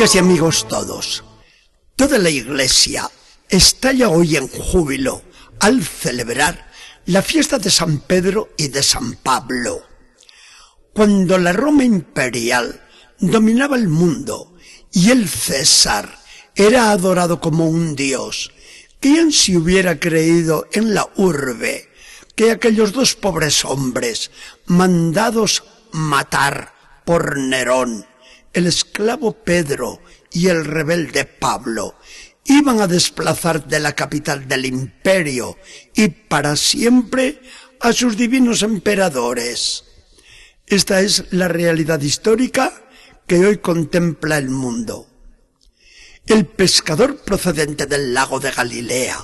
Amigas y amigos todos, toda la iglesia estalla hoy en júbilo al celebrar la fiesta de San Pedro y de San Pablo. Cuando la Roma imperial dominaba el mundo y el César era adorado como un dios, ¿quién se hubiera creído en la urbe que aquellos dos pobres hombres mandados matar por Nerón, el esclavo Pedro y el rebelde Pablo, iban a desplazar de la capital del imperio y para siempre a sus divinos emperadores. Esta es la realidad histórica que hoy contempla el mundo. El pescador procedente del lago de Galilea,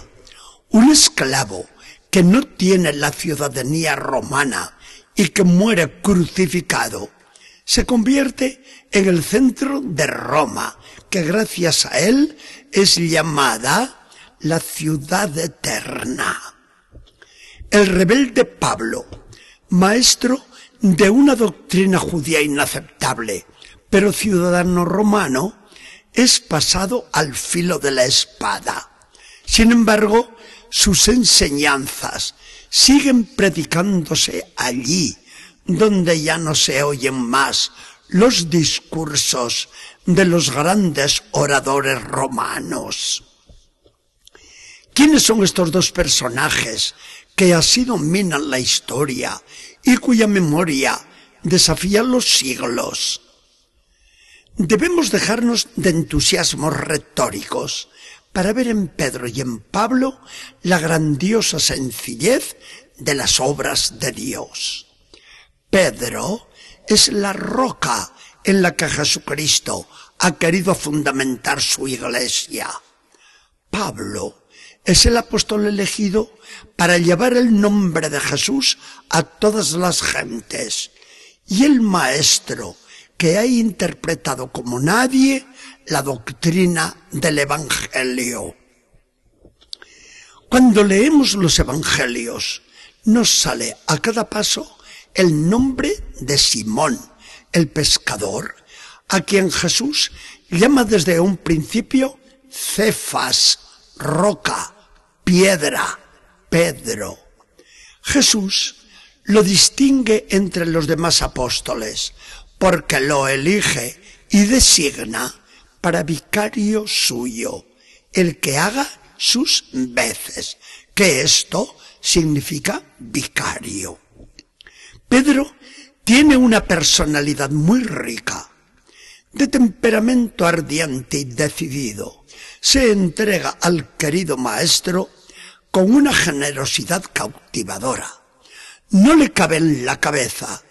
un esclavo que no tiene la ciudadanía romana y que muere crucificado, se convierte en el centro de Roma, que gracias a él es llamada la ciudad eterna. El rebelde Pablo, maestro de una doctrina judía inaceptable, pero ciudadano romano, es pasado al filo de la espada. Sin embargo, sus enseñanzas siguen predicándose allí, donde ya no se oyen más los discursos de los grandes oradores romanos. ¿Quiénes son estos dos personajes que así dominan la historia y cuya memoria desafía los siglos? Debemos dejarnos de entusiasmos retóricos para ver en Pedro y en Pablo la grandiosa sencillez de las obras de Dios. Pedro es la roca en la que Jesucristo ha querido fundamentar su iglesia. Pablo es el apóstol elegido para llevar el nombre de Jesús a todas las gentes y el maestro que ha interpretado como nadie la doctrina del Evangelio. Cuando leemos los Evangelios, nos sale a cada paso el nombre de Simón, el pescador, a quien Jesús llama desde un principio Cefas, roca, piedra, Pedro. Jesús lo distingue entre los demás apóstoles porque lo elige y designa para vicario suyo, el que haga sus veces, que esto significa vicario. Pedro tiene una personalidad muy rica, de temperamento ardiente y decidido. Se entrega al querido maestro con una generosidad cautivadora. No le cabe en la cabeza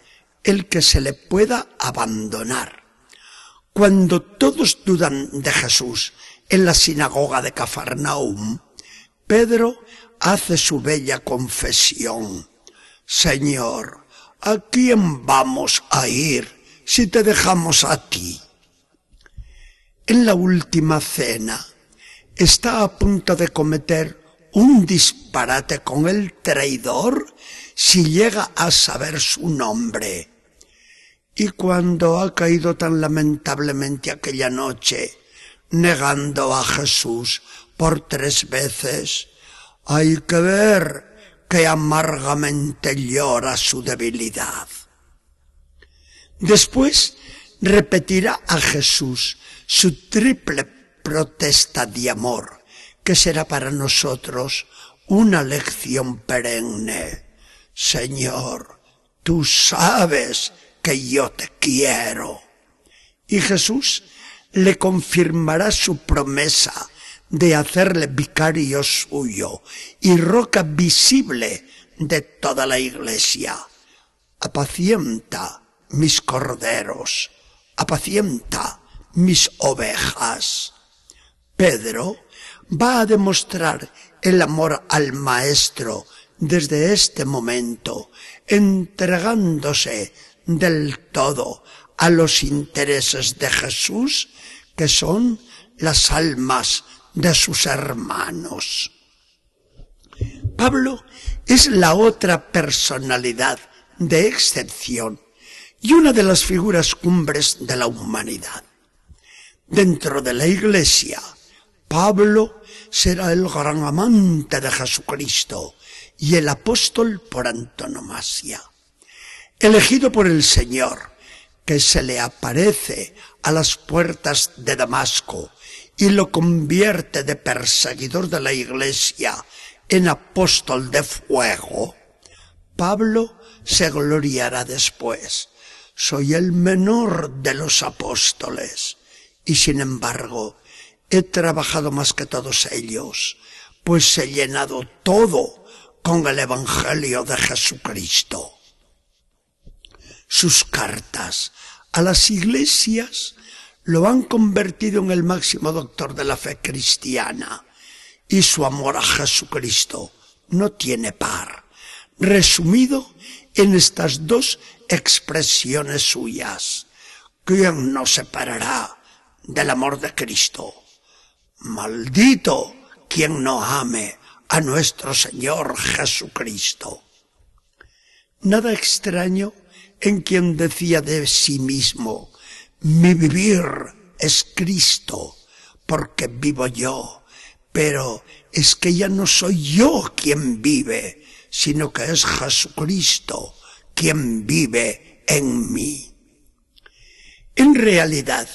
el que se le pueda abandonar. Cuando todos dudan de Jesús en la sinagoga de Cafarnaum, Pedro hace su bella confesión. Señor, ¿A quién vamos a ir si te dejamos a ti? En la última cena está a punto de cometer un disparate con el traidor si llega a saber su nombre. Y cuando ha caído tan lamentablemente aquella noche, negando a Jesús por tres veces, hay que ver que amargamente llora su debilidad. Después repetirá a Jesús su triple protesta de amor, que será para nosotros una lección perenne. Señor, tú sabes que yo te quiero. Y Jesús le confirmará su promesa de hacerle vicario suyo y roca visible de toda la iglesia. Apacienta mis corderos, apacienta mis ovejas. Pedro va a demostrar el amor al Maestro desde este momento, entregándose del todo a los intereses de Jesús, que son las almas de sus hermanos. Pablo es la otra personalidad de excepción y una de las figuras cumbres de la humanidad. Dentro de la iglesia, Pablo será el gran amante de Jesucristo y el apóstol por antonomasia. Elegido por el Señor, que se le aparece a las puertas de Damasco y lo convierte de perseguidor de la iglesia en apóstol de fuego, Pablo se gloriará después. Soy el menor de los apóstoles y sin embargo he trabajado más que todos ellos, pues he llenado todo con el Evangelio de Jesucristo. Sus cartas a las iglesias lo han convertido en el máximo doctor de la fe cristiana y su amor a Jesucristo no tiene par, resumido en estas dos expresiones suyas. ¿Quién nos separará del amor de Cristo? Maldito quien no ame a nuestro Señor Jesucristo. Nada extraño en quien decía de sí mismo, mi vivir es Cristo, porque vivo yo, pero es que ya no soy yo quien vive, sino que es Jesucristo quien vive en mí. En realidad,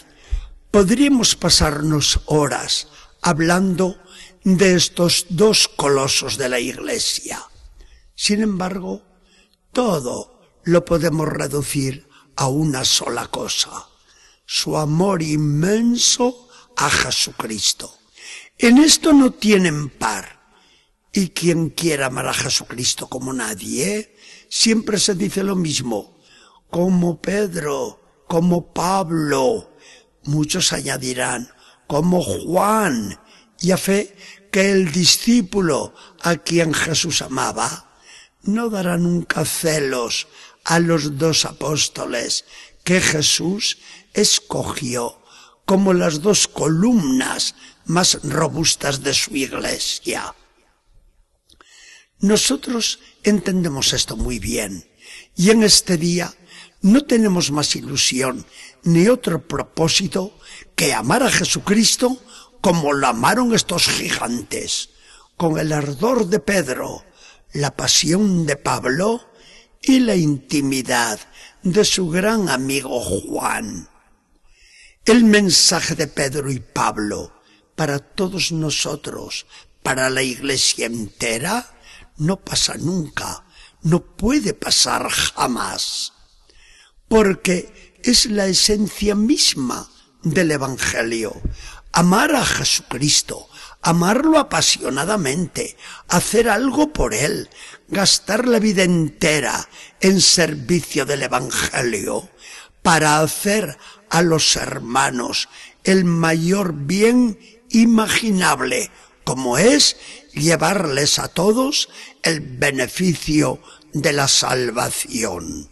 podríamos pasarnos horas hablando de estos dos colosos de la Iglesia. Sin embargo, todo lo podemos reducir a una sola cosa, su amor inmenso a Jesucristo. En esto no tienen par. Y quien quiera amar a Jesucristo como nadie, siempre se dice lo mismo, como Pedro, como Pablo, muchos añadirán, como Juan, y a fe que el discípulo a quien Jesús amaba no dará nunca celos a los dos apóstoles que Jesús escogió como las dos columnas más robustas de su iglesia. Nosotros entendemos esto muy bien y en este día no tenemos más ilusión ni otro propósito que amar a Jesucristo como lo amaron estos gigantes, con el ardor de Pedro, la pasión de Pablo y la intimidad de su gran amigo Juan. El mensaje de Pedro y Pablo para todos nosotros, para la iglesia entera, no pasa nunca, no puede pasar jamás, porque es la esencia misma del Evangelio. Amar a Jesucristo, amarlo apasionadamente, hacer algo por Él, gastar la vida entera en servicio del Evangelio, para hacer a los hermanos el mayor bien imaginable, como es llevarles a todos el beneficio de la salvación.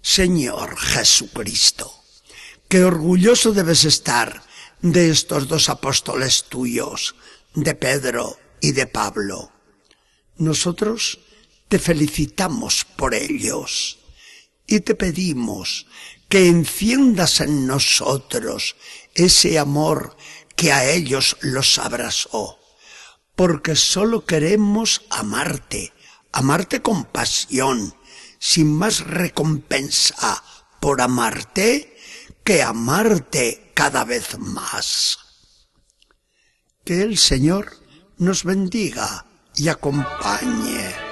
Señor Jesucristo, qué orgulloso debes estar de estos dos apóstoles tuyos, de Pedro y de Pablo. Nosotros te felicitamos por ellos y te pedimos que enciendas en nosotros ese amor que a ellos los abrazó, porque sólo queremos amarte, amarte con pasión, sin más recompensa por amarte que amarte cada vez más. Que el Señor nos bendiga y acompañe.